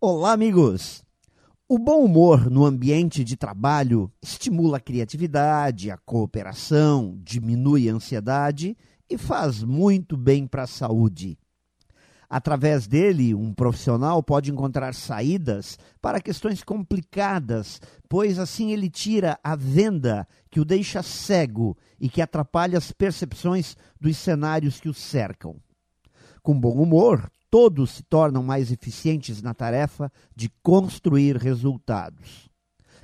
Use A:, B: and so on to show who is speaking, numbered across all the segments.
A: Olá, amigos! O bom humor no ambiente de trabalho estimula a criatividade, a cooperação, diminui a ansiedade e faz muito bem para a saúde. Através dele, um profissional pode encontrar saídas para questões complicadas, pois assim ele tira a venda que o deixa cego e que atrapalha as percepções dos cenários que o cercam. Com bom humor, todos se tornam mais eficientes na tarefa de construir resultados.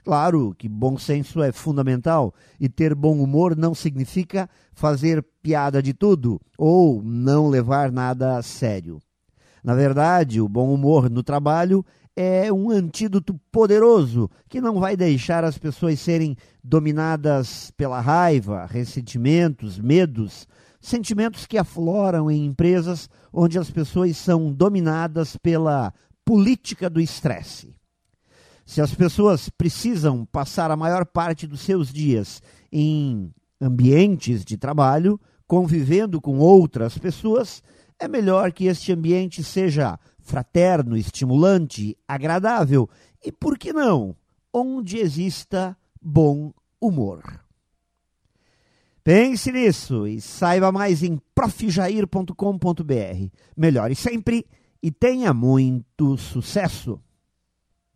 A: Claro que bom senso é fundamental e ter bom humor não significa fazer piada de tudo ou não levar nada a sério. Na verdade, o bom humor no trabalho é um antídoto poderoso que não vai deixar as pessoas serem dominadas pela raiva, ressentimentos, medos, sentimentos que afloram em empresas onde as pessoas são dominadas pela política do estresse. Se as pessoas precisam passar a maior parte dos seus dias em ambientes de trabalho, convivendo com outras pessoas, é melhor que este ambiente seja fraterno, estimulante, agradável e, por que não, onde exista bom humor. Pense nisso e saiba mais em profjair.com.br. Melhore sempre e tenha muito sucesso!